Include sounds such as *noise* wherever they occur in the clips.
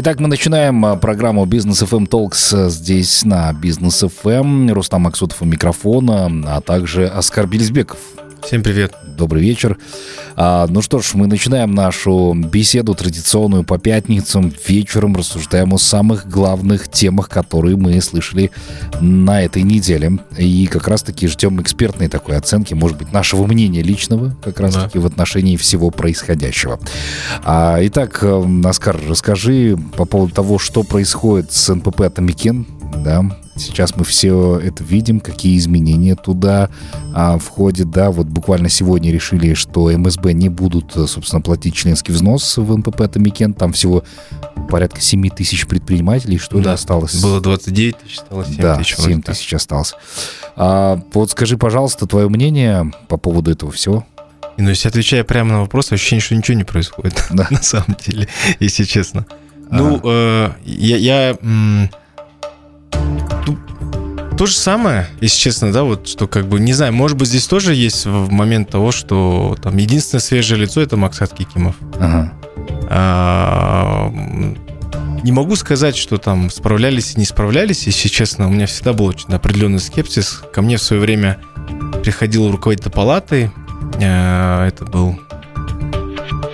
Итак, мы начинаем а, программу Бизнес FM Talks а, здесь на Бизнес FM. Рустам Максутов у микрофона, а также Оскар Белизбеков. Всем привет. Добрый вечер. А, ну что ж, мы начинаем нашу беседу традиционную по пятницам. Вечером рассуждаем о самых главных темах, которые мы слышали на этой неделе. И как раз-таки ждем экспертной такой оценки, может быть, нашего мнения личного, как раз-таки да. в отношении всего происходящего. А, итак, Оскар, расскажи по поводу того, что происходит с НПП «Атамекен», да, Сейчас мы все это видим, какие изменения туда а, входят, да, вот буквально сегодня решили, что МСБ не будут, собственно, платить членский взнос в НПП Атамекен, там всего порядка 7 тысяч предпринимателей, что да, ли, осталось? Было 29 тысяч, осталось 7 да, тысяч. 7 тысяч осталось. А, вот скажи, пожалуйста, твое мнение по поводу этого всего. Ну, если отвечая прямо на вопрос, ощущение, что ничего не происходит, да. *laughs* на самом деле, если честно. Ну, э, я, я то же самое, если честно, да, вот что как бы, не знаю, может быть, здесь тоже есть момент того, что там единственное свежее лицо это Максат Кикимов. Ага. А, не могу сказать, что там справлялись и не справлялись, если честно, у меня всегда был очень определенный скепсис. Ко мне в свое время приходил руководитель палаты, а, это был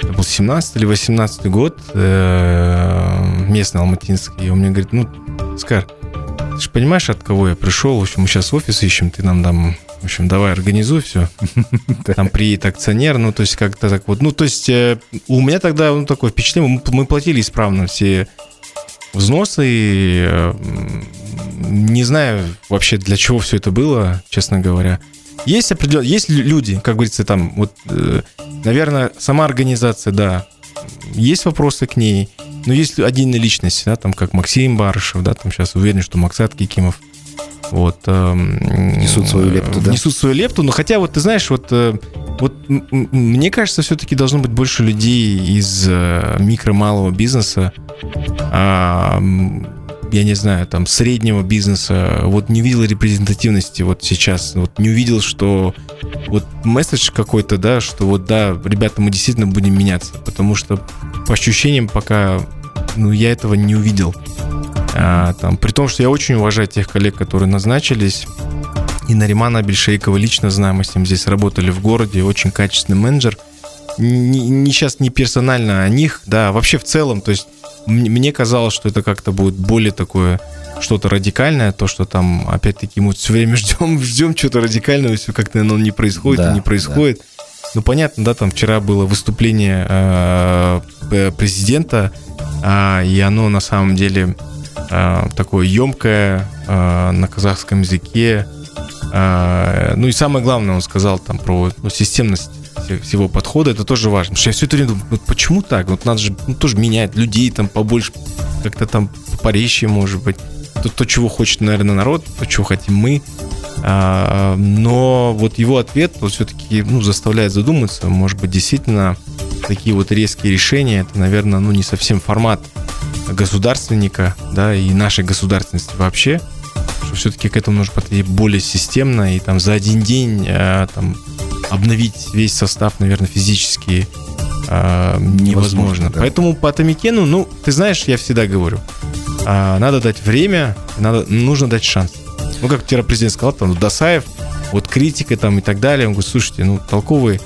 это был 17 или 18 год, э, местный алматинский, и он мне говорит, ну, Скар, ты же понимаешь, от кого я пришел? В общем, мы сейчас офис ищем, ты нам там, в общем, давай организуй все. *laughs* Там приедет акционер, ну, то есть как-то так вот. Ну, то есть э, у меня тогда ну, такое впечатление, мы платили исправно все взносы, и, не знаю вообще для чего все это было, честно говоря. Есть определенные, есть люди, как говорится, там, вот, э, наверное, сама организация, да, есть вопросы к ней, но есть отдельные личности, да, там, как Максим Барышев, да, там сейчас уверен, что Максат Кикимов, вот, э, несут свою лепту, да? Несут свою лепту, но хотя вот, ты знаешь, вот, э, вот мне кажется, все-таки должно быть больше людей из э, микро-малого бизнеса, э, я не знаю, там, среднего бизнеса, вот не видел репрезентативности вот сейчас, вот не увидел, что вот месседж какой-то, да, что вот, да, ребята, мы действительно будем меняться, потому что по ощущениям пока, ну, я этого не увидел. А, там, при том, что я очень уважаю тех коллег, которые назначились, и Наримана Бельшейкова лично знаю, мы с ним здесь работали в городе, очень качественный менеджер. Не, не сейчас не персонально о них, да, а вообще в целом, то есть мне казалось, что это как-то будет более такое что-то радикальное, то, что там, опять-таки, мы все время ждем, *laughs* ждем чего-то радикального, все как-то оно не происходит да, не происходит. Да. Ну, понятно, да, там вчера было выступление э, президента, э, и оно на самом деле э, такое емкое э, на казахском языке. Ну и самое главное, он сказал там про ну, системность всего подхода, это тоже важно. Потому что я все это время думаю, вот почему так? Вот надо же ну, тоже менять людей там побольше, как-то там порезче, может быть. То, то, чего хочет, наверное, народ, то, чего хотим мы. А, но вот его ответ вот все-таки ну, заставляет задуматься. Может быть, действительно, такие вот резкие решения, это, наверное, ну, не совсем формат государственника, да, и нашей государственности вообще, что все-таки к этому нужно подойти более системно, и там за один день а, там, обновить весь состав, наверное, физически а, невозможно. невозможно да. Поэтому по Атомикену, ну, ты знаешь, я всегда говорю, а, надо дать время, надо, нужно дать шанс. Ну, как вчера президент сказал, там, Досаев, вот критика там и так далее, он говорит, слушайте, ну, толковый,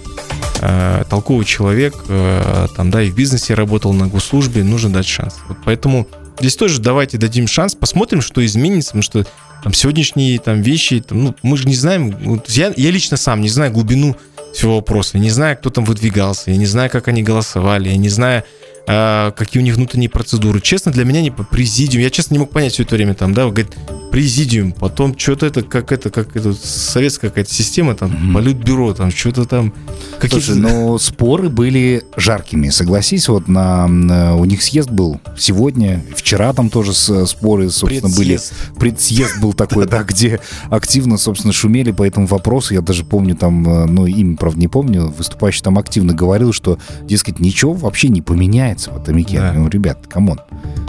э, толковый человек, э, там, да, и в бизнесе работал на госслужбе, нужно дать шанс. Вот поэтому здесь тоже давайте дадим шанс, посмотрим, что изменится, потому что там сегодняшние там вещи, там, ну, мы же не знаем, вот, я, я лично сам не знаю глубину всего вопроса, я не знаю, кто там выдвигался, я не знаю, как они голосовали, я не знаю, а, какие у них внутренние процедуры. Честно, для меня не по президиум. Я, честно, не мог понять все это время там, да, говорит, президиум, потом что-то это, как это, как это, советская какая-то система, там, mm-hmm. политбюро, там, что-то там. Какие Слушай, но споры были жаркими, согласись, вот на, на у них съезд был сегодня, вчера там тоже споры, собственно, предсъезд. были. Предсъезд был такой, *laughs* да, где активно, собственно, шумели по этому вопросу. Я даже помню там, э, ну, имя, правда, не помню, выступающий там активно говорил, что, дескать, ничего вообще не поменяется в Атамекене. Да. Ну, ребят, come on,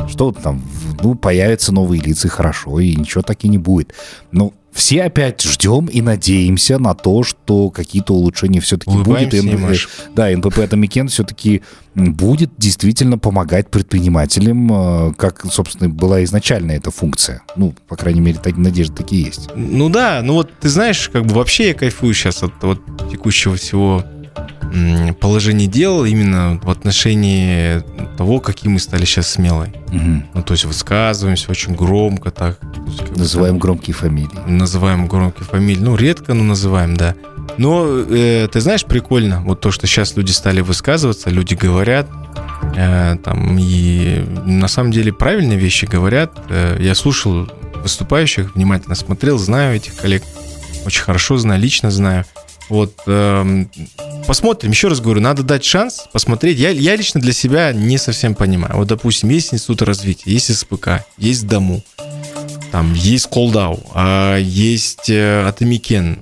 что там, ну, появятся новые лица, хорошо, и ничего так и не будет. Ну, все опять ждем и надеемся на то, что какие-то улучшения все-таки будет. И НП- да, НПП Атамекен все-таки будет действительно помогать предпринимателям, э, как, собственно, была изначально эта функция. Ну, по крайней мере, так, надежды такие есть. Ну да, ну вот ты знаешь, как бы вообще я кайфую сейчас от вот текущего всего м, положения дел именно в отношении того, какие мы стали сейчас смелые. Мгм. Ну, то есть высказываемся очень громко так. Есть, Называем громкие фамилии. там называем громкие фамилии. Ну, редко, но называем, да. Но э, ты знаешь, прикольно, вот то, что сейчас люди стали высказываться, люди говорят, э, там, и на самом деле правильные вещи говорят. Э, я слушал выступающих, внимательно смотрел, знаю этих коллег, очень хорошо знаю, лично знаю. Вот, эм, посмотрим, еще раз говорю, надо дать шанс посмотреть. Я, я лично для себя не совсем понимаю. Вот, допустим, есть институт развития, есть СПК, есть Даму, там есть Колдау, а есть э, Атамекен.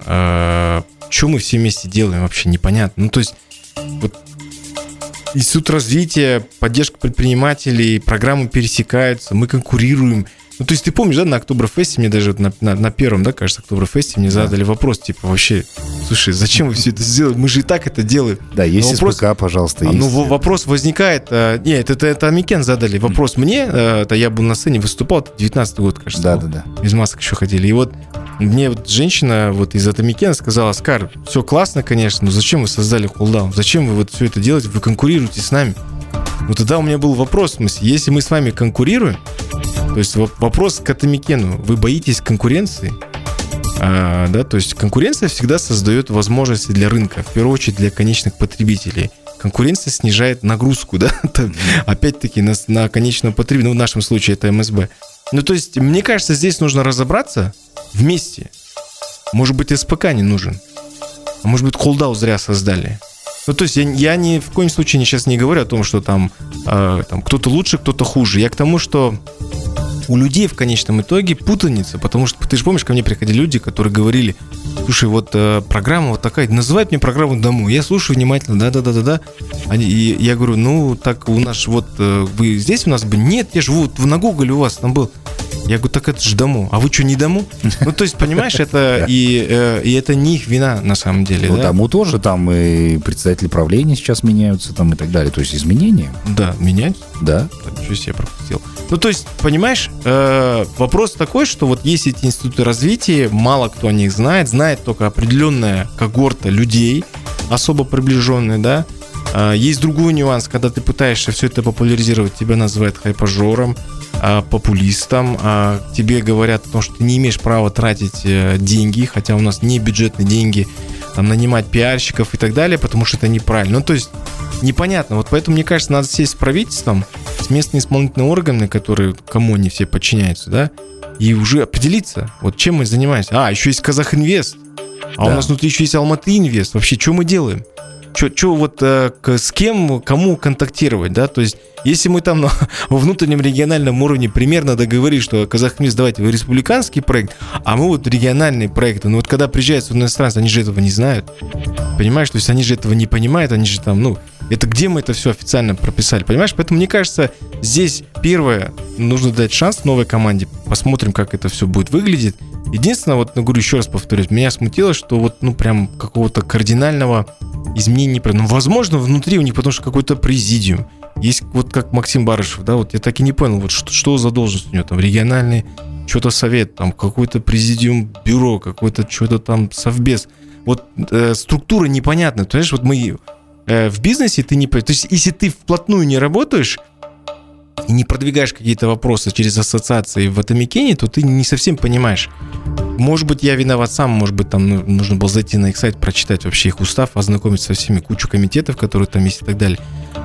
что мы все вместе делаем, вообще непонятно. Ну, то есть, вот Институт развития, поддержка предпринимателей, программы пересекаются, мы конкурируем. Ну, то есть ты помнишь, да, на Октоберфесте мне даже на, на, на первом, да, кажется, Октоберфесте мне Да. задали вопрос, типа, вообще, слушай, зачем вы все это сделали? Мы же и так это делаем. Да, есть вопрос- СПК, пожалуйста, А, есть. Ну, во- вопрос возникает... э, нет, это, это Атамекен задали. Вопрос мне, э, это я был на сцене, выступал, это 19 год, кажется. Да, был. да, да. Без масок еще ходили. И вот мне вот женщина вот из Атамекена сказала, Оскар, все классно, конечно, но зачем вы создали Колдау? Зачем вы вот все это делаете? Вы конкурируете с нами. Ну тогда у меня был вопрос, в смысле, если мы с вами конкурируем, то есть воп- вопрос к Атомикену, вы боитесь конкуренции? А, да, то есть конкуренция всегда создает возможности для рынка, в первую очередь для конечных потребителей. Конкуренция снижает нагрузку, да, *laughs* опять-таки на, на конечного потребителя, ну, в нашем случае это МСБ. Ну, то есть, мне кажется, здесь нужно разобраться вместе. Может быть, СПК не нужен. А может быть, холдау зря создали. Ну, то есть, я, я ни в коем случае сейчас не говорю о том, что там, э, там кто-то лучше, кто-то хуже. Я к тому, что у людей в конечном итоге путаница, потому что ты же помнишь, ко мне приходили люди, которые говорили, слушай, вот э, программа вот такая, называют мне программу дому. Я слушаю внимательно, да-да-да-да-да. Они, и я говорю, ну, так у нас вот, э, вы здесь у нас бы? Нет, я же вот на Google у вас там был. Я говорю, так это же дому. А вы что, не дому? *laughs* Ну, то есть, понимаешь, это и, э, и это не их вина на самом деле. Ну, да? тому тоже там и председатели правления сейчас меняются там и так далее. То есть изменения, Да, менять. да. Так, что себе пропустил. Ну, то есть, понимаешь, э, вопрос такой, что вот есть эти институты развития, мало кто о них знает, знает только определенная когорта людей, особо приближенные, да. А, есть другой нюанс, когда ты пытаешься все это популяризировать, тебя называют хайпажором, а, популистом, а, тебе говорят о том, что ты не имеешь права тратить э, деньги, хотя у нас не бюджетные деньги, там, нанимать пиарщиков и так далее, потому что это неправильно. Ну, то есть, непонятно. Вот поэтому, мне кажется, надо сесть с правительством, с местными исполнительными органами, которые, кому они все подчиняются, да, и уже определиться, вот чем мы занимаемся. А, еще есть Казахинвест, а у Да. нас внутри еще есть Алматы Инвест. Вообще, что мы делаем? Что вот э, к- с кем, кому контактировать, да? То есть, если мы там на, *laughs* внутреннем региональном уровне примерно договорились, что Казахмис, давайте вы республиканский проект, а мы вот региональные проекты. Но вот когда приезжают сюда иностранцы, они же этого не знают. Понимаешь? То есть они же этого не понимают, они же там, ну, это где мы это все официально прописали, понимаешь? Поэтому мне кажется, здесь первое, нужно дать шанс новой команде, посмотрим, как это все будет выглядеть. Единственное, вот, ну, говорю еще раз повторюсь, меня смутило, что вот, ну, прям какого-то кардинального изменения Ну, возможно, внутри у них, потому что какой-то президиум. Есть вот как Максим Барышев, да, вот я так и не понял, вот что, что за должность у него там, региональный что-то совет, там какой-то президиум бюро, какой-то что-то там совбез. Вот э, структура непонятна. Ты знаешь, вот мы э, в бизнесе ты не... по- То есть если ты вплотную не работаешь и не продвигаешь какие-то вопросы через ассоциации в Атомикене, то ты не совсем понимаешь. Может быть, я виноват сам, может быть, там ну, нужно было зайти на их сайт, прочитать вообще их устав, ознакомиться со всеми кучу комитетов, которые там есть и так далее.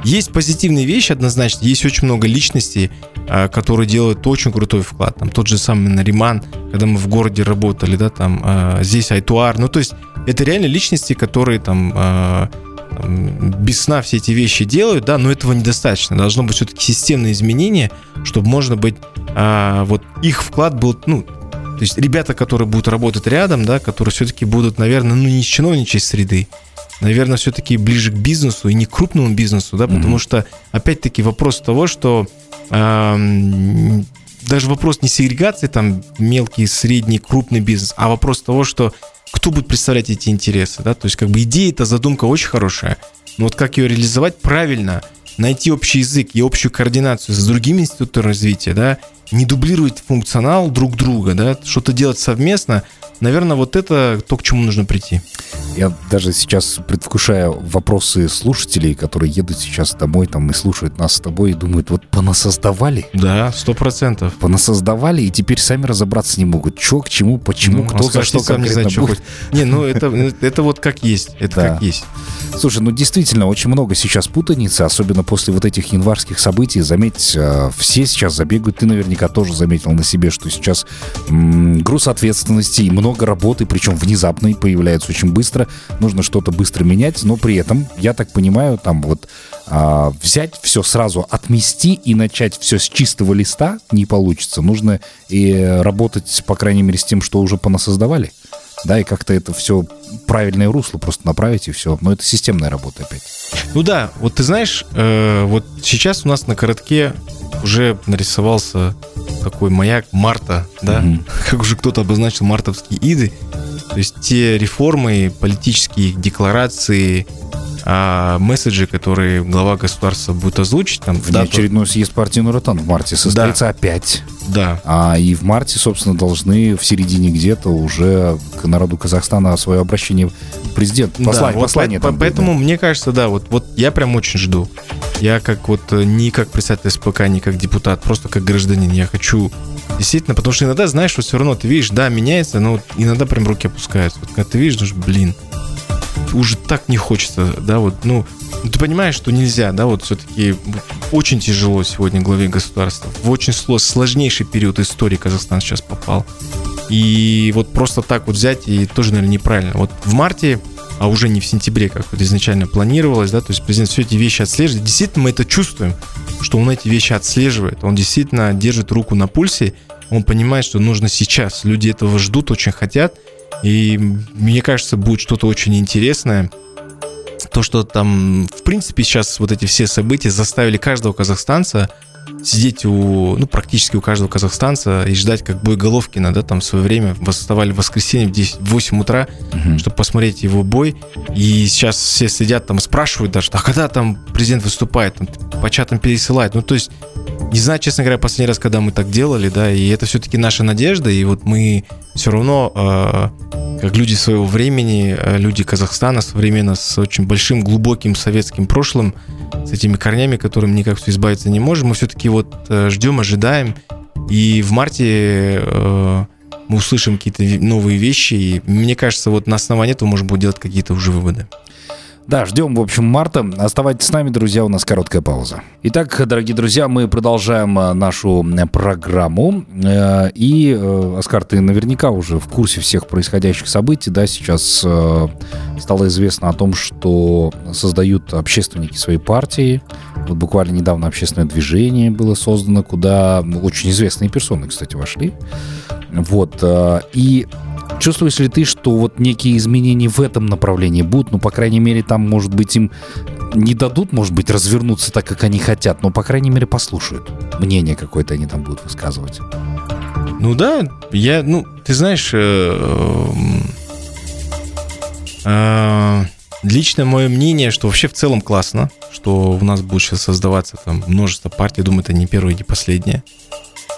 Есть позитивные вещи однозначно, есть очень много личностей, а, которые делают очень крутой вклад. Там тот же самый Нариман, когда мы в городе работали, да, там а, здесь Айтуар. Ну, то есть это реально личности, которые там а, там, без сна все эти вещи делают, да, но этого недостаточно. Должно быть все-таки системное изменение, чтобы можно быть, а, вот их вклад был, ну, то есть ребята, которые будут работать рядом, да, которые все-таки будут, наверное, ну, не из чиновничьей среды, наверное, все-таки ближе к бизнесу и не к крупному бизнесу, да, потому Мгм. что, опять-таки, вопрос того, что ам, даже вопрос не сегрегации, там, мелкий, средний, крупный бизнес, а вопрос того, что кто будет представлять эти интересы, да, то есть как бы идея, эта задумка очень хорошая, но вот как ее реализовать правильно, найти общий язык и общую координацию с другими институтами развития, да, не дублировать функционал друг друга, да, что-то делать совместно, наверное, вот это то, к чему нужно прийти. Я даже сейчас предвкушаю вопросы слушателей, которые едут сейчас домой там и слушают нас с тобой и думают, вот понасоздавали? Да, сто процентов. Понасоздавали и теперь сами разобраться не могут. Че, к чему, почему, ну, кто за что сам не знает, что хоть. Не, ну это, это вот как есть, это да. как есть. Слушай, ну действительно, очень много сейчас путаницы, особенно после вот этих январских событий. Заметь, э, все сейчас забегают, ты наверняка тоже заметил на себе, что сейчас м- груз ответственности и много работы, причем внезапной, появляется очень быстро. Нужно что-то быстро менять, но при этом, я так понимаю, там вот а, взять все сразу, отмести и начать все с чистого листа не получится. Нужно и работать, по крайней мере, с тем, что уже понасоздавали да, и как-то это все правильное русло просто направить и все. Но это системная работа опять. Ну да, вот ты знаешь, э, вот сейчас у нас на коротке уже нарисовался такой маяк марта, да, mm-hmm. *laughs* как уже кто-то обозначил мартовские иды. То есть те реформы, политические декларации, а месседжи, которые глава государства будет озвучить. Там, Внеочередной съезд партии Нуротан в марте состоится да. опять. Да. А и в марте, собственно, должны в середине где-то уже к народу Казахстана свое обращение президент послать, да, послание вот там Поэтому будет, мне кажется, да, вот, вот я прям очень жду. Я как вот э, не как представитель СПК, не как депутат, просто как гражданин. Я хочу действительно, потому что иногда, знаешь, вот все равно ты видишь, да, меняется, но иногда прям руки опускаются. Вот когда ты видишь, думаешь, блин, уже так не хочется, да, вот, ну, ты понимаешь, что нельзя, да, вот все-таки очень тяжело сегодня главе государства. В очень сложнейший период истории Казахстан сейчас попал. И вот просто так вот взять и тоже, наверное, неправильно. Вот в марте, а уже не в сентябре, как вот изначально планировалось, да, то есть президент все эти вещи отслеживает. Действительно, мы это чувствуем, что он эти вещи отслеживает. Он действительно держит руку на пульсе, он понимает, что нужно сейчас. Люди этого ждут, очень хотят. И мне кажется, будет что-то очень интересное. То, что там, в принципе, сейчас вот эти все события заставили каждого казахстанца сидеть у, ну, практически у каждого казахстанца и ждать, как бой Головкина, да, там в свое время восставали в воскресенье в 10, в 8 утра, угу. чтобы посмотреть его бой. И сейчас все сидят там, спрашивают даже, а когда там президент выступает, там, по чатам пересылает. Ну, то есть не знаю, честно говоря, последний раз, когда мы так делали, да, и это все-таки наша надежда, и вот мы все равно, э, как люди своего времени, э, люди Казахстана современно с очень большим, глубоким советским прошлым, с этими корнями, которым никак все избавиться не можем, мы все-таки вот э, ждем, ожидаем, и в марте э, мы услышим какие-то новые вещи, и мне кажется, вот на основании этого можно будет делать какие-то уже выводы. Да, ждем, в общем, марта. Оставайтесь с нами, друзья, у нас короткая пауза. Итак, дорогие друзья, мы продолжаем э, нашу э, программу. Э, и, Оскар, ты наверняка уже в курсе всех происходящих событий, да, сейчас стало известно о том, что создают общественники своей партии. Вот буквально недавно общественное движение было создано, куда очень известные персоны, кстати, вошли. Вот. И Чувствуешь ли ты, что вот некие изменения в этом направлении будут? Ну, по крайней мере, там, может быть, им не дадут, может быть, развернуться так, как они хотят, но, по крайней мере, послушают. Мнение какое-то они там будут высказывать. Ну да, я, ну, ты знаешь, э, э, лично мое мнение, что вообще в целом классно, что у нас будет сейчас создаваться там множество партий, думаю, это не первое, не последнее.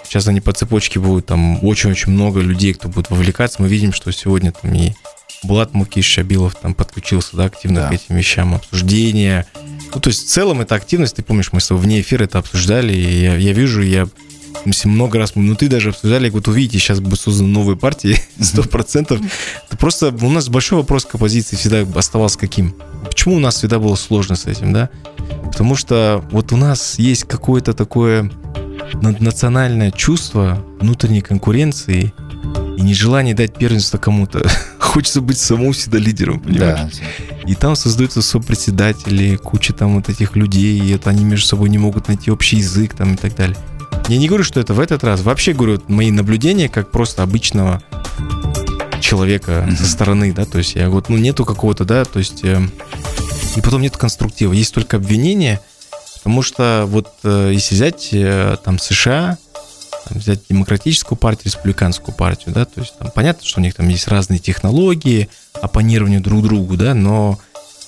Сейчас они по цепочке будут, там очень-очень много людей, кто будет вовлекаться. Мы видим, что сегодня там и Булат Мукиш Шабилов там подключился, да, активно да. к этим вещам, обсуждения. Ну, то есть в целом это активность, ты помнишь, мы с тобой вне эфира это обсуждали, и я, я вижу, я много раз мы внутри даже обсуждали, вот увидите, сейчас будет созданы новые партии, *laughs* сто процентов. Это просто у нас большой вопрос к оппозиции всегда оставался каким? Почему у нас всегда было сложно с этим, да? Потому что вот у нас есть какое-то такое национальное чувство внутренней конкуренции и нежелание дать первенство кому-то. *laughs* Хочется быть самому всегда лидером, понимаешь? Да. И там создаются сопредседатели, куча там вот этих людей, и это они между собой не могут найти общий язык там и так далее. Я не говорю, что это в этот раз. Вообще говорю, мои наблюдения как просто обычного человека mm-hmm. со стороны, да, то есть я вот, ну, нету какого-то, да, то есть э, и потом нет конструктива, есть только обвинения, Потому что вот э, если взять э, там США, там, взять демократическую партию, республиканскую партию, да, то есть там понятно, что у них там есть разные технологии оппонирования друг другу, да, но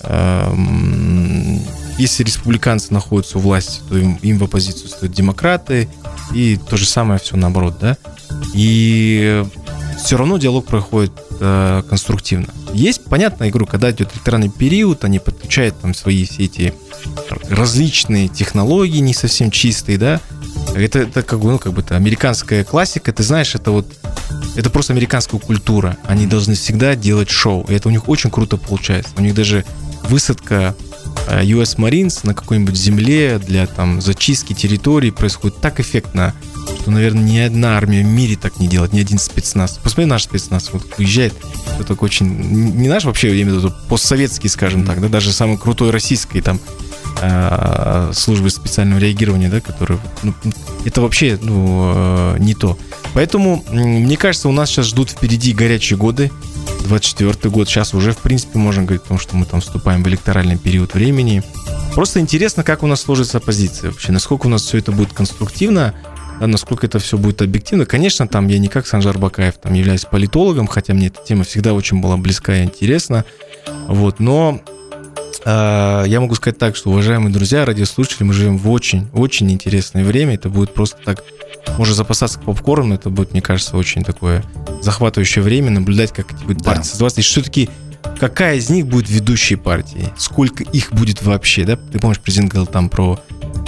эм, если республиканцы находятся у власти, то им, им в оппозицию стоят демократы, и то же самое все наоборот, да. И все равно диалог проходит э, конструктивно. Есть, понятно, я говорю, когда идет электоральный период, они подключают там свои все эти различные технологии, не совсем чистые, да. Это, это как бы, ну, как бы это американская классика, ты знаешь, это вот это просто американская культура. Они должны всегда делать шоу. И это у них очень круто получается. У них даже высадка э, US Marines на какой-нибудь земле для там зачистки территории происходит так эффектно, что, наверное, ни одна армия в мире так не делает, ни один спецназ. Посмотри наш спецназ, вот уезжает, это такой очень, не наш вообще, я имею в виду, постсоветский, скажем так, да, даже самый крутой российский там э, службы специального реагирования, да, который, ну, это вообще, ну, э, не то. Поэтому, мне кажется, у нас сейчас ждут впереди горячие годы, 24 год, сейчас уже, в принципе, можно говорить о том, что мы там вступаем в электоральный период времени. Просто интересно, как у нас сложится оппозиция вообще, насколько у нас все это будет конструктивно, да, насколько это все будет объективно. Конечно, там я не как Санжар Бакаев там являюсь политологом, хотя мне эта тема всегда очень была близка и интересна. Вот, но э, я могу сказать так, что, уважаемые друзья, радиослушатели, мы живем в очень-очень интересное время. Это будет просто так, можно запасаться попкорном, это будет, мне кажется, очень такое захватывающее время, наблюдать, как эти будут да. партии создаваться. И все-таки какая из них будет ведущей партией, сколько их будет вообще, да? Ты помнишь, президент говорил там про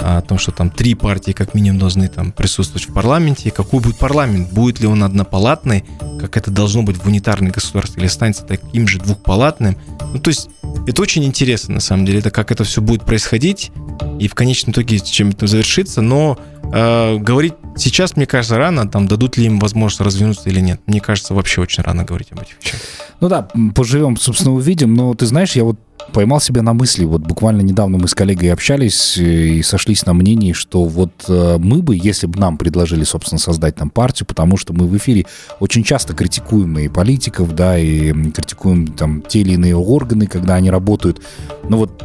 о том, что там три партии как минимум должны там присутствовать в парламенте. Какой будет парламент? Будет ли он однопалатный, как это должно быть в унитарной государстве, или останется таким же двухпалатным? Ну, то есть это очень интересно, на самом деле, это как это все будет происходить, и в конечном итоге чем это завершится, но э, говорить сейчас, мне кажется, рано, там, дадут ли им возможность развернуться или нет. Мне кажется, вообще очень рано говорить об этих вещах. Ну да, поживем, собственно, увидим, но ты знаешь, я вот поймал себя на мысли, вот буквально недавно мы с коллегой общались э, и сошлись на мнении, что вот э, мы бы, если бы нам предложили, собственно, создать там партию, потому что мы в эфире очень часто критикуем и политиков, да, и критикуем там те или иные органы, когда они работают, ну вот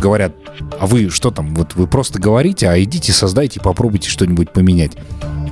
говорят, а вы что там, вот вы просто говорите, а идите создайте, попробуйте что-нибудь поменять.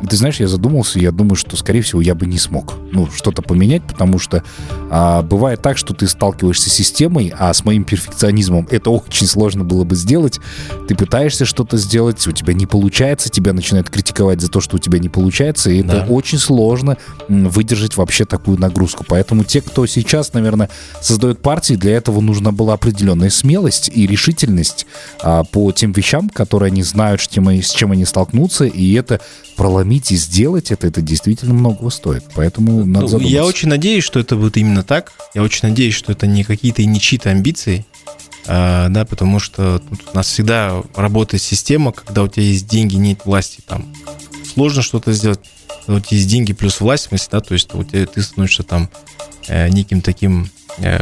Ты знаешь, я задумался, я думаю, что, скорее всего, я бы не смог, ну, что-то поменять, потому что а, бывает так, что ты сталкиваешься с системой, а с моим перфекционизмом это очень сложно было бы сделать. Ты пытаешься что-то сделать, у тебя не получается, тебя начинают критиковать за то, что у тебя не получается, и да. это очень сложно выдержать вообще такую нагрузку. Поэтому те, кто сейчас, наверное, создает партии, для этого нужна была определенная смелость и решительность а, по тем вещам, которые они знают, с чем, с чем они столкнутся, и это проломить и сделать это, это действительно многого стоит. Поэтому надо ну, задуматься. Я очень надеюсь, что это будет именно так. Я очень надеюсь, что это не какие-то не чьи-то амбиции, а, да, потому что тут у нас всегда работает система, когда у тебя есть деньги, нет власти, там сложно что-то сделать. Когда у тебя есть деньги плюс власть, в смысле, да, то есть у тебя, ты становишься там э, неким таким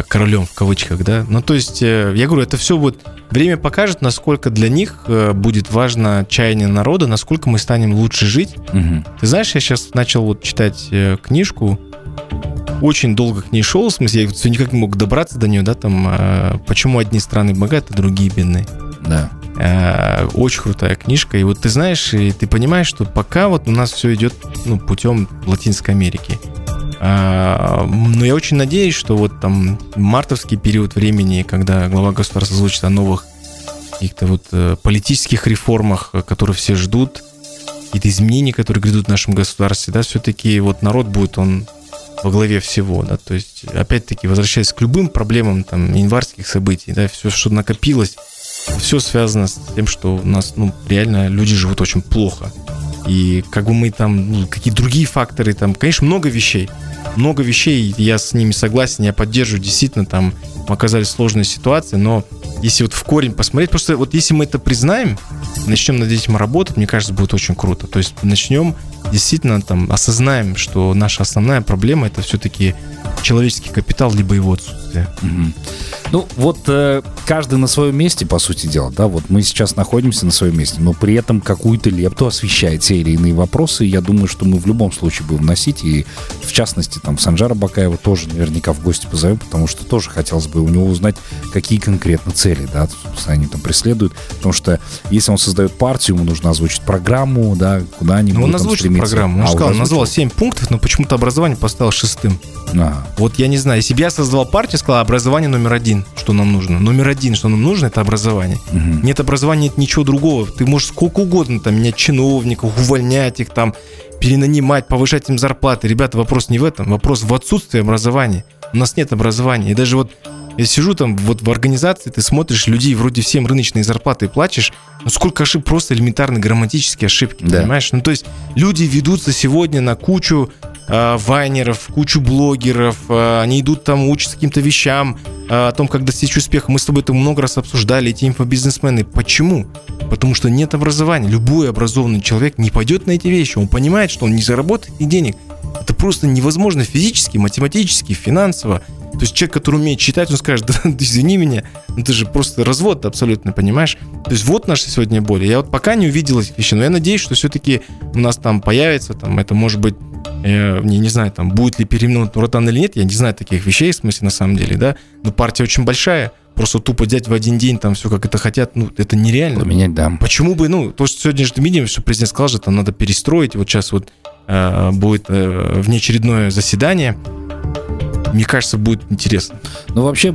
королем в кавычках, да. Ну, то есть, э, я говорю, это все будет... Время покажет, насколько для них э, будет важно чаяние народа, насколько мы станем лучше жить. Угу. Ты знаешь, я сейчас начал вот читать книжку, очень долго к ней шел, в смысле, я все никак не мог добраться до нее, да, там, почему одни страны богаты, другие бедные. Да. Очень крутая книжка. И вот ты знаешь, и ты понимаешь, что пока вот у нас все идет ну, путем Латинской Америки. А, но я очень надеюсь, что вот там мартовский период времени, когда глава государства озвучит о новых каких-то вот э, политических реформах, которые все ждут, какие-то изменения, которые грядут в нашем государстве, да, все-таки вот народ будет, он во главе всего, да, то есть, опять-таки, возвращаясь к любым проблемам, там, январских событий, да, все, что накопилось, все связано с тем, что у нас, ну, реально люди живут очень плохо. И как бы мы там, ну, какие другие факторы, там, конечно, много вещей. Много вещей, я с ними согласен, я поддерживаю, действительно, там оказались сложные ситуации, но если вот в корень посмотреть, просто вот если мы это признаем, начнем над этим работать, мне кажется, будет очень круто. То есть начнем действительно там осознаем, что наша основная проблема это все-таки человеческий капитал, либо его отсутствие. Угу. Ну, вот э, каждый на своем месте, по сути дела, да, вот мы сейчас находимся на своем месте, но при этом какую-то лепту освещает те или иные вопросы, я думаю, что мы в любом случае будем носить, и в частности, там, Санжара Бакаева тоже наверняка в гости позовем, потому что тоже хотелось бы у него узнать, какие конкретно цели, да, собственно, они там преследуют, потому что если он создает партию, ему нужно озвучить программу, да, куда они ну, будут он озвучил программу, он а, сказал, назвал 7 пунктов, но почему-то образование поставил шестым. Ага. Вот я не знаю, если бы я создавал партию, сказал, образование номер один, что нам нужно. Номер один, что нам нужно, это образование. Угу. Нет образования, нет ничего другого. Ты можешь сколько угодно там менять чиновников, увольнять их там, перенанимать, повышать им зарплаты. Ребята, вопрос не в этом, вопрос в отсутствии образования. У нас нет образования. И даже вот я сижу там вот в организации, ты смотришь людей, вроде всем рыночные зарплаты платишь, но сколько ошибок, просто элементарные грамматические ошибки, да. понимаешь? Ну, то есть люди ведутся сегодня на кучу э, вайнеров, кучу блогеров, э, они идут там, учатся каким-то вещам, э, о том, как достичь успеха. Мы с тобой это много раз обсуждали, эти инфобизнесмены. Почему? Потому что нет образования. Любой образованный человек не пойдет на эти вещи. Он понимает, что он не заработает ни денег. Это просто невозможно физически, математически, финансово. То есть человек, который умеет читать, он скажет, *laughs* да, извини меня, ну ты же просто развод абсолютно, понимаешь? То есть вот наша сегодня боль. Я вот пока не увидел этих вещей, но я надеюсь, что все-таки у нас там появится, там это может быть, я не, не знаю, там будет ли переименован Нуротан или нет, я не знаю таких вещей, в смысле, на самом деле, да, но партия очень большая, просто тупо взять в один день там все как это хотят, ну, это нереально. Поменять, да. Почему бы, ну, то, что сегодня же видим, что президент сказал, что там надо перестроить, вот сейчас вот э, будет э, внеочередное заседание, мне кажется, будет интересно. Ну, вообще,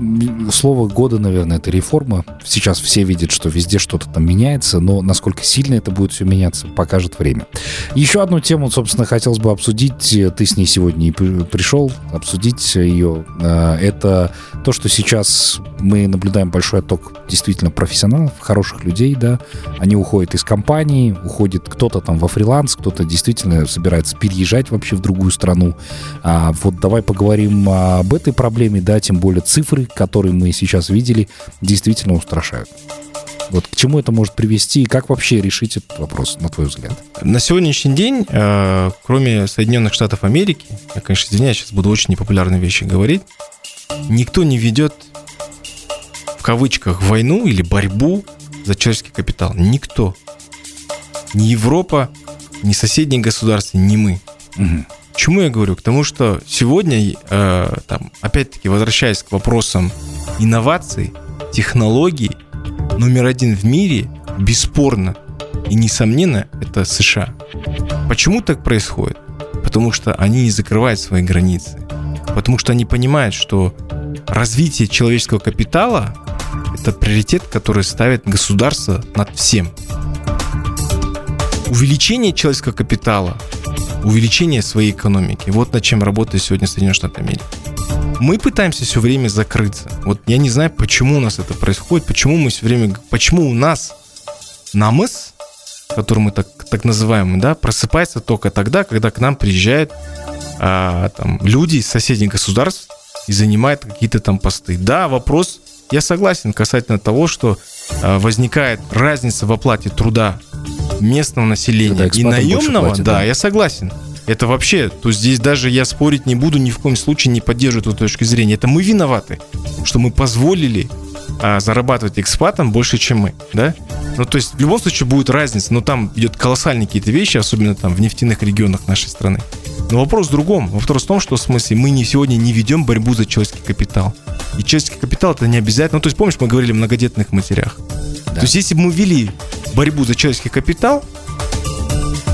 слово года, наверное, это реформа. Сейчас все видят, что везде что-то там меняется, но насколько сильно это будет все меняться, покажет время. Еще одну тему, собственно, хотелось бы обсудить. Ты с ней сегодня и пришел обсудить ее. А, это то, что сейчас мы наблюдаем большой отток действительно профессионалов, хороших людей, да. Они уходят из компании, уходит кто-то там во фриланс, кто-то действительно собирается переезжать вообще в другую страну. А вот давай поговорим об этой проблеме, да, тем более цифры, которые мы сейчас видели, действительно устрашают. Вот к чему это может привести и как вообще решить этот вопрос, на твой взгляд? На сегодняшний день, э, кроме Соединенных Штатов Америки, я, конечно, извиняюсь, сейчас буду очень непопулярные вещи говорить, никто не ведет кавычках войну или борьбу за человеческий капитал. Никто. Ни Европа, ни соседние государства, ни мы. Угу. Чему я говорю? К тому, что сегодня, э, там, опять-таки, возвращаясь к вопросам инноваций, технологий, номер один в мире, бесспорно и несомненно, это США. Почему так происходит? Потому что они не закрывают свои границы. Потому что они понимают, что развитие человеческого капитала – это приоритет, который ставит государство над всем. Увеличение человеческого капитала увеличение своей экономики. Вот над чем работает сегодня Соединенные Штаты Америки. Мы пытаемся все время закрыться. Вот я не знаю, почему у нас это происходит, почему мы все время, почему у нас намыс, который мы так, так называемый, да, просыпается только тогда, когда к нам приезжают а, там, люди из соседних государств и занимают какие-то там посты. Да, вопрос, я согласен касательно того, что а, возникает разница в оплате труда местного населения и наемного, платит, да, да, я согласен. Это вообще, то здесь даже я спорить не буду, ни в коем случае не поддерживаю эту точку зрения. Это мы виноваты, что мы позволили а, зарабатывать экспатам больше, чем мы, да? Ну, то есть в любом случае будет разница, но там идет колоссальные какие-то вещи, особенно там в нефтяных регионах нашей страны. Но вопрос в другом. Вопрос в том, что в смысле мы не сегодня не ведем борьбу за человеческий капитал. И человеческий капитал это не обязательно. Ну, то есть помнишь, мы говорили о многодетных матерях. Да. То есть если бы мы вели борьбу за человеческий капитал,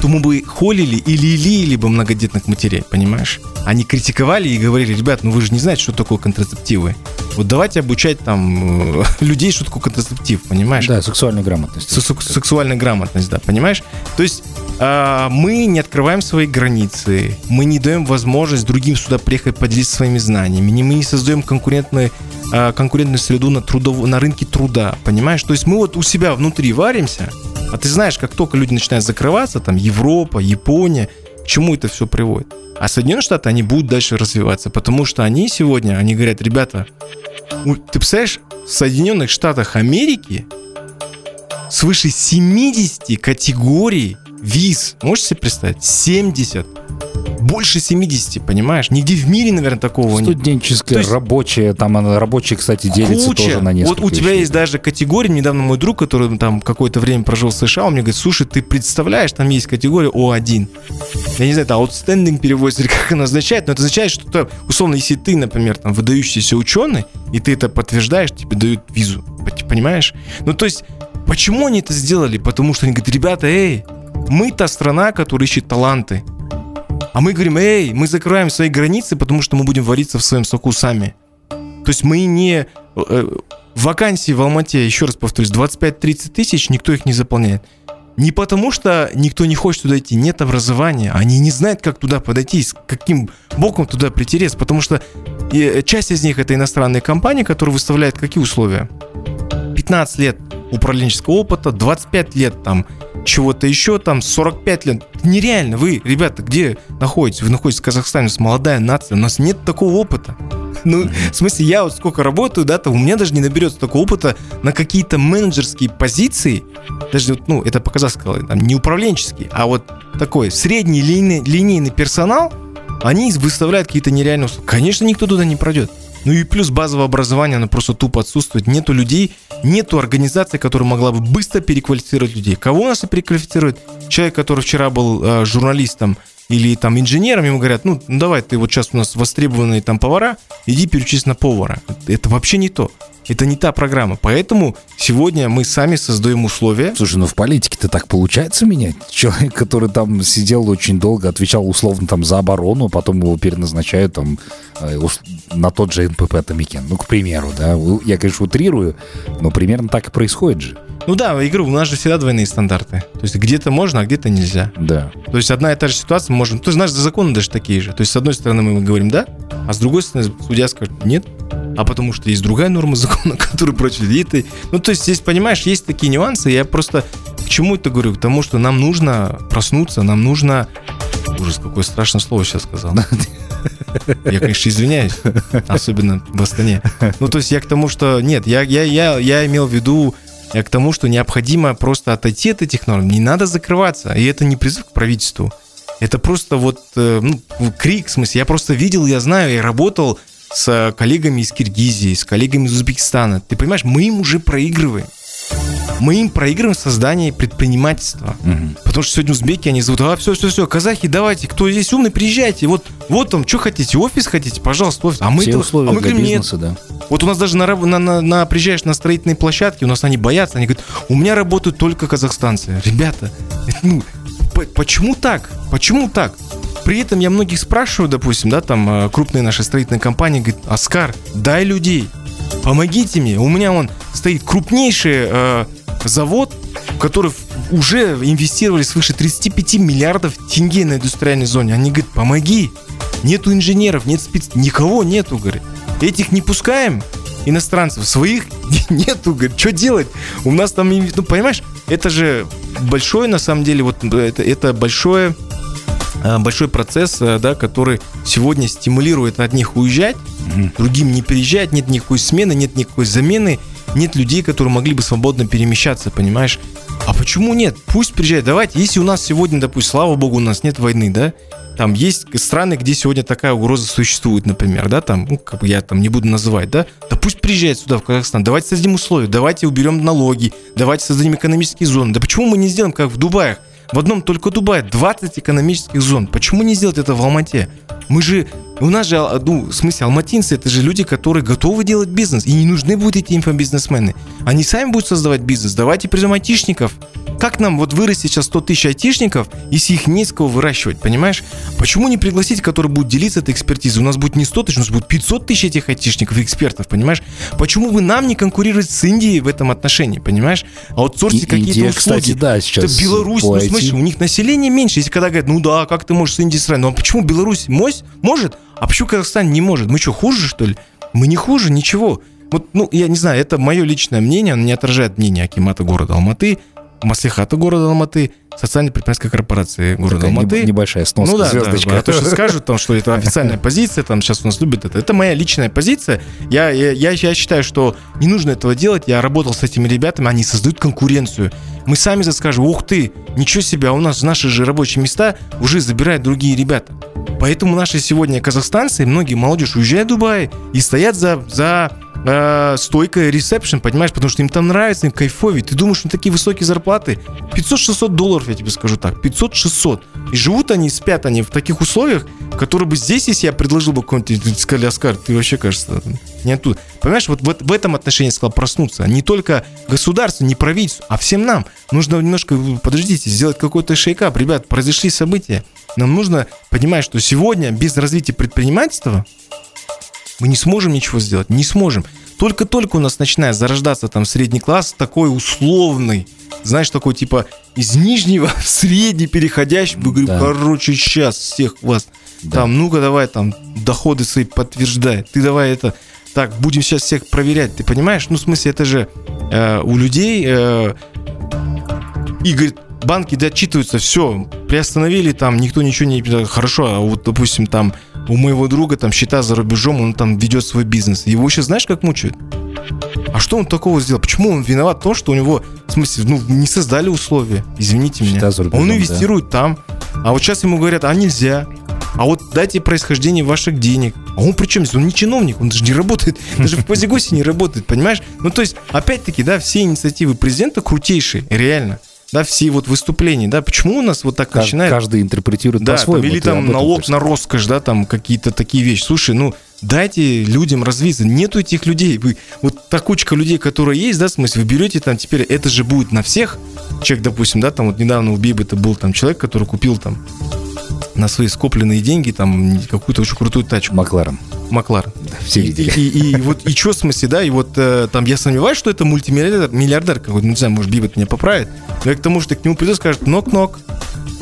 то мы бы холили или лили бы многодетных матерей, понимаешь? Они критиковали и говорили, ребят, ну вы же не знаете, что такое контрацептивы. Вот давайте обучать там э, *laughs* людей, что такое контрацептив, понимаешь? Да, сексуальная грамотность. Сексуальная грамотность, да, понимаешь? То есть э, мы не открываем свои границы, мы не даем возможность другим сюда приехать поделиться своими знаниями, мы не создаем конкурентную, э, конкурентную среду на, трудов, на рынке труда, понимаешь? То есть мы вот у себя внутри варимся, а ты знаешь, как только люди начинают закрываться, там Европа, Япония, к чему это все приводит? А Соединенные Штаты, они будут дальше развиваться, потому что они сегодня, они говорят, ребята, ты представляешь, в Соединенных Штатах Америки свыше 70 категорий виз, можете себе представить? 70. Больше 70, понимаешь? Нигде в мире, наверное, такого нет. Студенческое, есть, рабочее, там рабочие, кстати, делятся куча. тоже на несколько Вот у тебя есть даже категория, недавно мой друг, который там какое-то время прожил в США, он мне говорит, слушай, ты представляешь, там есть категория О1. Я не знаю, это outstanding переводится или *laughs* как она означает, но это означает, что, -то, условно, если ты, например, там выдающийся ученый, и ты это подтверждаешь, тебе дают визу. Понимаешь? Ну, то есть, почему они это сделали? Потому что они говорят, ребята, эй, мы та страна, которая ищет таланты. А мы говорим, эй, мы закрываем свои границы, потому что мы будем вариться в своем соку сами. То есть мы не... Э, вакансии в Алмате, еще раз повторюсь, 25-30 тысяч, никто их не заполняет. Не потому, что никто не хочет туда идти, нет образования, они не знают, как туда подойти, с каким боком туда притереться, потому что э, часть из них это иностранные компании, которые выставляют какие условия? 15 лет управленческого опыта, 25 лет там чего-то еще, там 45 лет. Нереально. Вы, ребята, где находитесь? Вы находитесь в Казахстане, у нас молодая нация, у нас нет такого опыта. Ну, в смысле, я вот сколько работаю, да, то у меня даже не наберется такого опыта на какие-то менеджерские позиции, даже, ну, это по казахскому, там, не управленческий, а вот такой средний линейный, линейный персонал, они выставляют какие-то нереальные условия. Конечно, никто туда не пройдет. Ну и плюс базовое образование, оно просто тупо отсутствует. Нету людей, нету организации, которая могла бы быстро переквалифицировать людей. Кого у нас и переквалифицирует? Человек, который вчера был э, журналистом или там инженером, ему говорят, ну, давай, ты вот сейчас у нас востребованные там повара, иди переучись на повара. Это вообще не то. Это не та программа. Поэтому сегодня мы сами создаем условия. Слушай, ну в политике-то так получается менять? Человек, который там сидел очень долго, отвечал условно там за оборону, потом его переназначают там э, на тот же НПП Томикен. Ну, к примеру, да. Я, конечно, утрирую, но примерно так и происходит же. Ну да, игру, у нас же всегда двойные стандарты. То есть где-то можно, а где-то нельзя. Да. То есть одна и та же ситуация можем... То есть наши законы даже такие же. То есть с одной стороны мы говорим «да», а с другой стороны судья скажет «нет», а потому что есть другая норма закона, *laughs* которая противостоит. Ну, то есть здесь, понимаешь, есть такие нюансы. Я просто к чему это говорю? К тому, что нам нужно проснуться, нам нужно... Ужас, какое страшное слово сейчас сказал. Я, конечно, извиняюсь, особенно в Астане. Ну, то есть я к тому, что... Нет, я, я, я, я имел в виду я к тому, что необходимо просто отойти от этих норм. Не надо закрываться. И это не призыв к правительству. Это просто вот э, ну, крик, в смысле. Я просто видел, я знаю, я работал с коллегами из Киргизии, с коллегами из Узбекистана. Ты понимаешь, мы им уже проигрываем. Мы им проигрываем в создании предпринимательства. Угу. Потому что сегодня узбеки, они зовут, а, все, все, все, казахи, давайте, кто здесь умный, приезжайте. Вот, вот там, что хотите, офис хотите, пожалуйста, офис. А мы, Все условия а мы говорим, бизнеса, нет. Да. Вот у нас даже на, на, на, на, приезжаешь на строительные площадки, у нас они боятся, они говорят, у меня работают только казахстанцы. Ребята, ну, почему так? Почему так? При этом я многих спрашиваю, допустим, да, там э, крупные наши строительные компании говорят, Оскар, дай людей, помогите мне. У меня он стоит крупнейший э, завод, в который уже инвестировали свыше 35 миллиардов тенге на индустриальной зоне. Они говорят, помоги. Нету инженеров, нет спец... Никого нету, говорит. Этих не пускаем, иностранцев, своих *laughs* нету, говорит, что делать? У нас там, ну, понимаешь, это же большое, на самом деле, вот это, это большое Э, большой процесс, э, да, который сегодня стимулирует одних уезжать, другим не переезжать, нет никакой смены, нет никакой замены, нет людей, которые могли бы свободно перемещаться, понимаешь? А почему нет? Пусть приезжают. Давайте, если у нас сегодня, допустим, слава богу, у нас нет войны, да, там есть страны, где сегодня такая угроза существует, например, да, там, ну, как бы я там не буду называть, да, да пусть приезжает сюда, в Казахстан, давайте создадим условия, давайте уберем налоги, давайте создадим экономические зоны. Да почему мы не сделаем, как в Дубаях? В одном только Дубае 20 экономических зон. Почему не сделать это в Алмате? Мы же, у нас же, ну, в смысле, алматинцы, это же люди, которые готовы делать бизнес. И не нужны будут эти инфобизнесмены. Они сами будут создавать бизнес. Давайте призовем айтишников. Как нам вот вырастить сейчас 100 тысяч айтишников, если их не с кого выращивать, понимаешь? Почему не пригласить, которые будут делиться этой экспертизой? У нас будет не 100 тысяч, у нас будет 500 тысяч этих айтишников и экспертов, понимаешь? Почему бы нам не конкурировать с Индией в этом отношении, понимаешь? А вот сорти какие-то услуги. кстати, да, сейчас. Это Беларусь, ну, смотри, у них население меньше. Если когда говорят, ну да, как ты можешь с Индией сравнить? Ну а почему Беларусь мось, может, а почему Казахстан не может? Мы что, хуже, что ли? Мы не хуже, ничего. Вот, ну, я не знаю, это мое личное мнение, оно не отражает мнение Акимата города Алматы. Маслихата города Алматы, социальной предпринимательской корпорации города Такая Алматы. Небольшая сноска, ну, да, звездочка. Да, а то, что скажут, там, что это официальная позиция, там сейчас у нас любят это. Это моя личная позиция. Я, я, я, я считаю, что не нужно этого делать. Я работал с этими ребятами, они создают конкуренцию. Мы сами заскажем, ух ты, ничего себе, а у нас наши же рабочие места уже забирают другие ребята. Поэтому наши сегодня казахстанцы, многие молодежь уезжают в Дубай и стоят за, за э, стойкой ресепшн, понимаешь, потому что им там нравится, им кайфовее. Ты думаешь, что такие высокие зарплаты? 500-600 долларов, я тебе скажу так, 500-600. И живут они, спят они в таких условиях, которые бы здесь, если я предложил бы какой-нибудь, сказали, Оскар, ты вообще, кажется, не оттуда. Понимаешь, вот, вот в этом отношении я сказал проснуться. Не только государству, не правительству, а всем нам. Нужно немножко, подождите, сделать какой-то шейкап. Ребят, произошли события. Нам нужно понимать, что сегодня без развития предпринимательства мы не сможем ничего сделать, не сможем. Только-только у нас начинает зарождаться там средний класс, такой условный, знаешь, такой типа из нижнего *laughs* в средний переходящий. Мы говорим, да. короче, сейчас всех вас да. там, ну-ка давай там доходы свои подтверждай, ты давай это, так, будем сейчас всех проверять, ты понимаешь? Ну, в смысле, это же э, у людей э, и говорит, банки дочитываются, все, приостановили там, никто ничего не... Хорошо, а вот, допустим, там у моего друга там счета за рубежом, он там ведет свой бизнес. Его сейчас знаешь, как мучают? А что он такого сделал? Почему он виноват в том, что у него, в смысле, ну, не создали условия? Извините меня. Рубежом, он инвестирует да. там. А вот сейчас ему говорят, а нельзя. А вот дайте происхождение ваших денег. А он причем здесь? Он не чиновник, он даже не работает, *laughs* даже в Позигосе не работает, понимаешь? Ну, то есть, опять-таки, да, все инициативы президента крутейшие, реально да, все вот выступления, да, почему у нас вот так Кажд, начинает... Каждый интерпретирует да, по-своему. Или там налог на роскошь, да, там какие-то такие вещи. Слушай, ну, дайте людям развиться. Нету этих людей. Вы, вот та кучка людей, которые есть, да, в смысле, вы берете там теперь, это же будет на всех. Человек, допустим, да, там вот недавно у Бибы это был там человек, который купил там на свои скопленные деньги там какую-то очень крутую тачку. Макларен. Макларен. Да, все видели. И, и, и, и вот и что в смысле, да, и вот э, там я сомневаюсь, что это мультимиллиардер, миллиардер какой-то, не знаю, может, Бибет меня поправит, но я к тому, что к нему придет и скажет, нок-нок,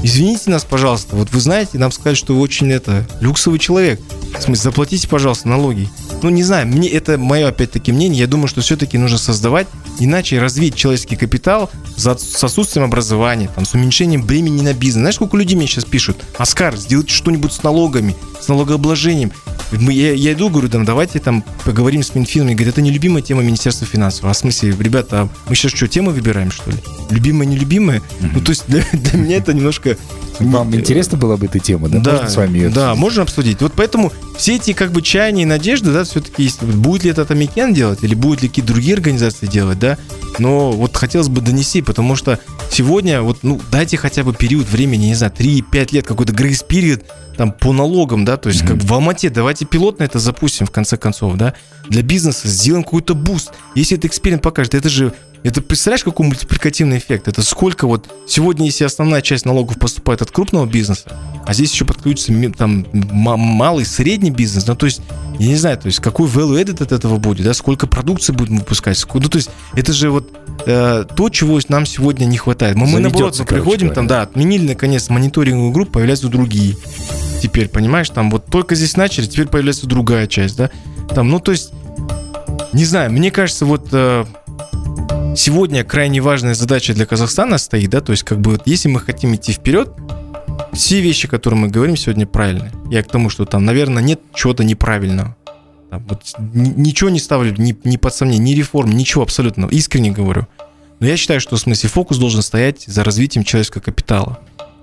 извините нас, пожалуйста, вот вы знаете, нам сказали, что вы очень это, люксовый человек, в смысле, заплатите, пожалуйста, налоги. Ну, не знаю, мне это мое, опять-таки, мнение, я думаю, что все-таки нужно создавать, иначе развить человеческий капитал за, с отсутствием образования, там, с уменьшением бремени на бизнес. Знаешь, сколько людей мне сейчас пишут? Оскар, сделайте что-нибудь с налогами, с налогообложением. Мы, я, я иду, говорю, там, давайте там поговорим с Минфином. И говорят, это не любимая тема Министерства финансов. А в смысле, ребята, а мы сейчас что, темы выбираем, что ли? Любимая, нелюбимая? Mm-hmm. Ну, то есть для, *laughs* для меня это немножко... Вам интересно была бы эта тема, да? Да, можно с вами ее да, можно обсудить. Вот поэтому все эти как бы чаяния и надежды, да, все-таки есть. Будет ли это Атамекен делать, или будут ли какие-то другие организации делать, да? Но вот хотелось бы донести, потому что сегодня, вот, ну, дайте хотя бы период времени, не знаю, 3-5 лет, какой-то grace период, там по налогам, да, то есть mm-hmm. как в Алмате, давайте пилотно это запустим в конце концов, да, для бизнеса сделаем какой-то буст. Если это эксперимент покажет, это же, это представляешь, какой мультипликативный эффект? Это сколько вот сегодня, если основная часть налогов поступает от крупного бизнеса, а здесь еще подключится там малый, средний бизнес, ну то есть я не знаю, то есть какой value added от этого будет, да, сколько продукции будем выпускать, сколько, ну то есть это же вот э, то, чего нам сегодня не хватает. Мы, мы наоборот, мы приходим, там, да, отменили наконец мониторинговую группу, появляются другие теперь, понимаешь, там вот только здесь начали, теперь появляется другая часть, да, там, ну, то есть, не знаю, мне кажется, вот э, сегодня крайне важная задача для Казахстана стоит, да, то есть, как бы, если мы хотим идти вперед, все вещи, которые мы говорим сегодня, правильные. Я к тому, что там, наверное, нет чего-то неправильного. Там, вот, ничего не ставлю ни, ни под сомнение, ни реформ, ничего абсолютно, искренне говорю. Но я считаю, что в смысле фокус должен стоять за развитием человеческого капитала.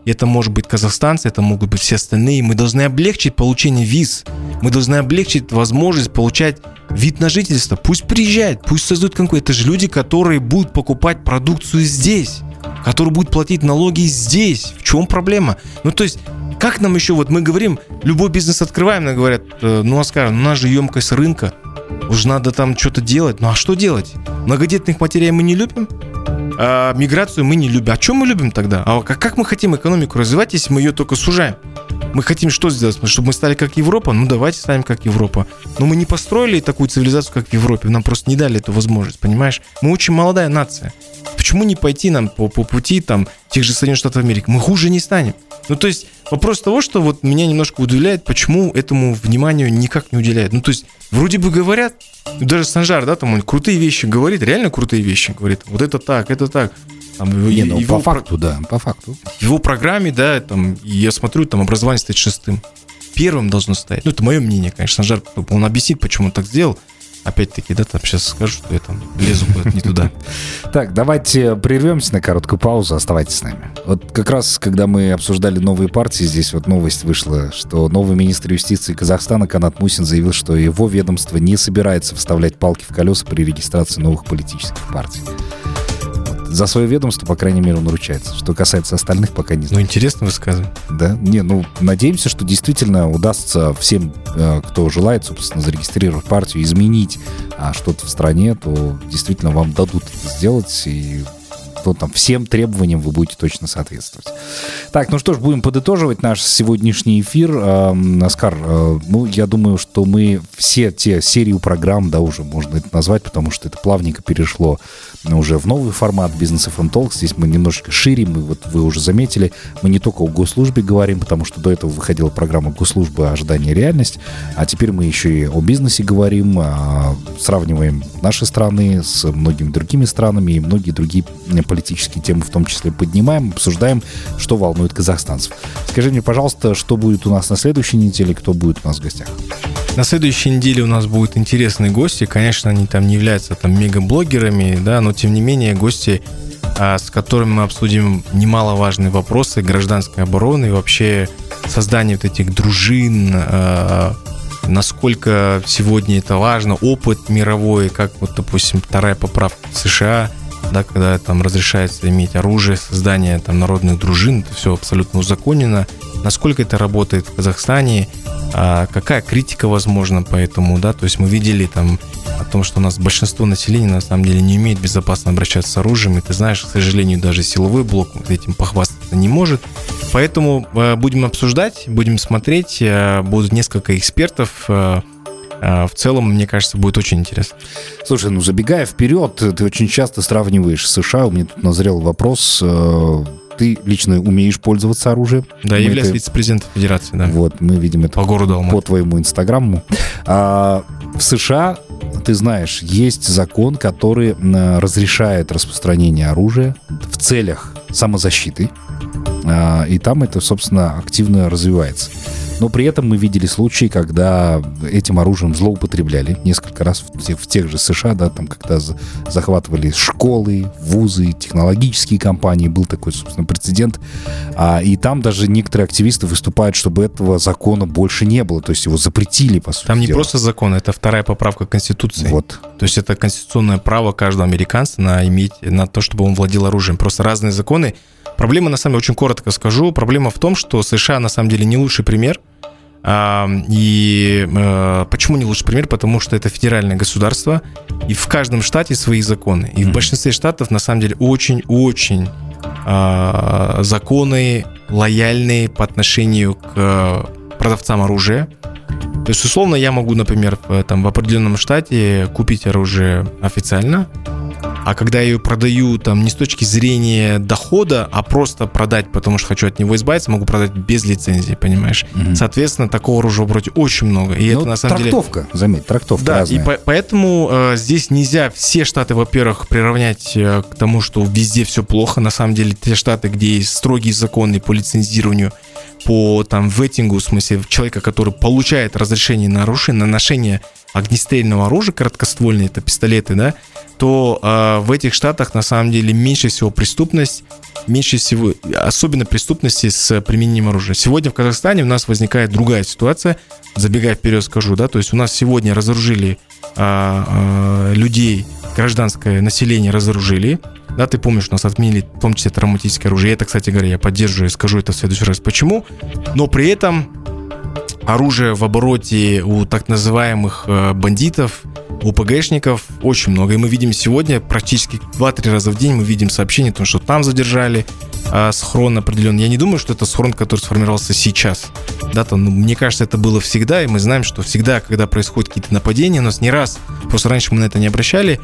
Это может быть казахстанцы, это могут быть все остальные. Мы должны облегчить получение виз. Мы должны облегчить возможность получать вид на жительство. Пусть приезжают, пусть создают конкурс. Это же люди, которые будут покупать продукцию здесь, которые будут платить налоги здесь. В чем проблема? Ну, то есть, как нам еще, вот мы говорим, любой бизнес открываем, нам говорят, «Э, ну, Оскар, ну, у нас же емкость рынка, уже надо там что-то делать. Ну, а что делать? Многодетных матерей мы не любим? А, миграцию мы не любим. А что мы любим тогда? А как мы хотим экономику развивать, если мы ее только сужаем? Мы хотим что сделать? Чтобы мы стали как Европа? Ну, давайте станем как Европа. Но мы не построили такую цивилизацию, как в Европе. Нам просто не дали эту возможность, понимаешь? Мы очень молодая нация. Почему не пойти нам по, по пути там тех же Соединенных Штатов Америки? Мы хуже не станем. Ну, то есть вопрос того, что вот меня немножко удивляет, почему этому вниманию никак не уделяют. Ну, то есть вроде бы говорят, даже Санжар, да, там он крутые вещи говорит, реально крутые вещи говорит. Вот это так, это так. Там, не, ну, его, по факту, да, по факту. В его программе, да, там, я смотрю, там образование стоит шестым. Первым должно стоять. Ну, это мое мнение, конечно, Санжар, он объяснит, почему он так сделал. опять-таки, да, там сейчас скажу, что я там лезу куда-то не туда. *laughs* Так, давайте прервемся на короткую паузу, оставайтесь с нами. Вот как раз, когда мы обсуждали новые партии, здесь вот новость вышла, что новый министр юстиции Казахстана Канат Мусин заявил, что его ведомство не собирается вставлять палки в колеса при регистрации новых политических партий за свое ведомство, по крайней мере, он ручается. Что касается остальных, пока не знаю. Ну, интересно высказывание. Да? Не, ну, надеемся, что действительно удастся всем, э, кто желает, собственно, зарегистрировать партию, изменить а, что-то в стране, то действительно вам дадут это сделать, и то там всем требованиям вы будете точно соответствовать. Так, ну что ж, будем подытоживать наш сегодняшний эфир. Э, Оскар, э, ну, я думаю, что мы все те серию программ, да, уже можно это назвать, потому что это плавненько перешло уже в новый формат бизнес FM Talk. Здесь мы немножечко шире, мы, вот вы уже заметили, мы не только о госслужбе говорим, потому что до этого выходила программа госслужбы «Ожидание и реальность», а теперь мы еще и о бизнесе говорим, а, сравниваем наши страны с многими другими странами и многие другие политические темы в том числе поднимаем, обсуждаем, что волнует казахстанцев. Скажи мне, пожалуйста, что будет у нас на следующей неделе, кто будет у нас в гостях? На следующей неделе у нас будут интересные гости. Конечно, они там не являются там мегаблогерами, да, но тем не менее гости, а, с которыми мы обсудим немаловажные вопросы гражданской обороны и вообще создание вот этих дружин, а, насколько сегодня это важно, опыт мировой, как вот, допустим, вторая поправка в США, да, когда там разрешается иметь оружие, создание там народных дружин, это все абсолютно узаконено. Насколько это работает в Казахстане, а какая критика возможна по этому, да, то есть мы видели там о том, что у нас большинство населения на самом деле не умеет безопасно обращаться с оружием, и ты знаешь, к сожалению, даже силовой блок этим похвастаться не может. Поэтому э, будем обсуждать, будем смотреть, э, будут несколько экспертов, э, в целом, мне кажется, будет очень интересно. Слушай, ну забегая вперед, ты очень часто сравниваешь США. У меня тут назрел вопрос ты лично умеешь пользоваться оружием. Да, я являюсь это... вице-президентом Федерации, да. Вот, мы видим это по городу Алматы. по твоему инстаграму. А, в США, ты знаешь, есть закон, который разрешает распространение оружия в целях самозащиты. А, и там это, собственно, активно развивается. Но при этом мы видели случаи, когда этим оружием злоупотребляли несколько раз в тех, в тех же США, да, там когда захватывали школы, вузы, технологические компании, был такой, собственно, прецедент. А, и там даже некоторые активисты выступают, чтобы этого закона больше не было, то есть его запретили, по сути Там не дела. просто закон, это вторая поправка Конституции. Вот. То есть это конституционное право каждого американца на иметь, на то, чтобы он владел оружием. Просто разные законы Проблема, на самом деле, очень коротко скажу, проблема в том, что США, на самом деле, не лучший пример. И э, почему не лучший пример? Потому что это федеральное государство, и в каждом штате свои законы. И в большинстве штатов, на самом деле, очень-очень а, законы лояльные по отношению к продавцам оружия. То есть, условно, я могу, например, в, там, в определенном штате купить оружие официально, а когда я ее продаю там не с точки зрения дохода, а просто продать, потому что хочу от него избавиться, могу продать без лицензии, понимаешь? Угу. Соответственно, такого оружия вроде очень много. И Но это ну, на самом трактовка, деле... заметь, трактовка Да, разная. и по- поэтому э, здесь нельзя все штаты, во-первых, приравнять э, к тому, что везде все плохо. На самом деле, те штаты, где есть строгие законы по лицензированию, по там веттингу, в смысле человека, который получает разрешение на оружие, на ношение огнестрельного оружия, короткоствольные это пистолеты, да, то э, в этих штатах на самом деле меньше всего преступность, меньше всего, особенно преступности с применением оружия. Сегодня в Казахстане у нас возникает другая ситуация, забегая вперед скажу, да, то есть у нас сегодня разоружили э, э, людей, гражданское население разоружили, да, ты помнишь, у нас отменили в том числе травматическое оружие. Это, кстати говоря, я поддерживаю скажу это в следующий раз. Почему? Но при этом оружия в обороте у так называемых э, бандитов, у ПГшников очень много. И мы видим сегодня практически 2-3 раза в день мы видим сообщения о том, что там задержали а, схрон определенный. Я не думаю, что это схрон, который сформировался сейчас. Да, то, ну, мне кажется, это было всегда, и мы знаем, что всегда, когда происходят какие-то нападения, у нас не раз, просто раньше мы на это не обращали,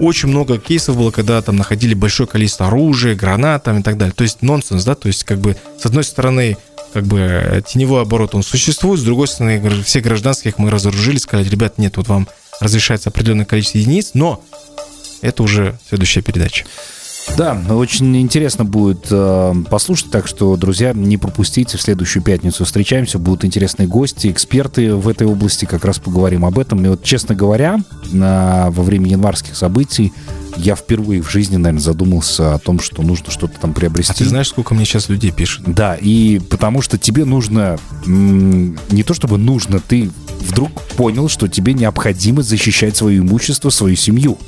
очень много кейсов было, когда там находили большое количество оружия, гранат там, и так далее. То есть нонсенс, да, то есть как бы с одной стороны как бы э, теневой оборот, он существует. С другой стороны, все гражданских мы разоружили, сказали, ребят, нет, вот вам разрешается определенное количество единиц, но это уже следующая передача. Да, очень интересно будет э, послушать, так что, друзья, не пропустите, в следующую пятницу встречаемся, будут интересные гости, эксперты в этой области, как раз поговорим об этом. И вот, честно говоря, э, во время январских событий я впервые в жизни, наверное, задумался о том, что нужно что-то там приобрести. А ты знаешь, сколько мне сейчас людей пишет? Да, и потому что тебе нужно, не то чтобы нужно, ты вдруг понял, что тебе необходимо защищать свое имущество, свою семью.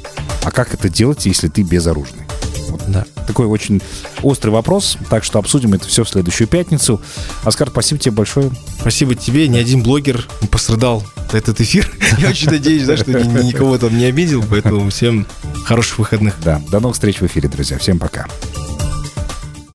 А как это делать, если ты безоружный? Вот да. Такой очень острый вопрос, так что обсудим это все в следующую пятницу. Оскар, спасибо тебе большое. Спасибо тебе. Ни один блогер не пострадал этот эфир. *laughs* Я очень надеюсь, да, что никого там не обидел, поэтому всем хороших выходных. Да, до новых встреч в эфире, друзья. Всем пока.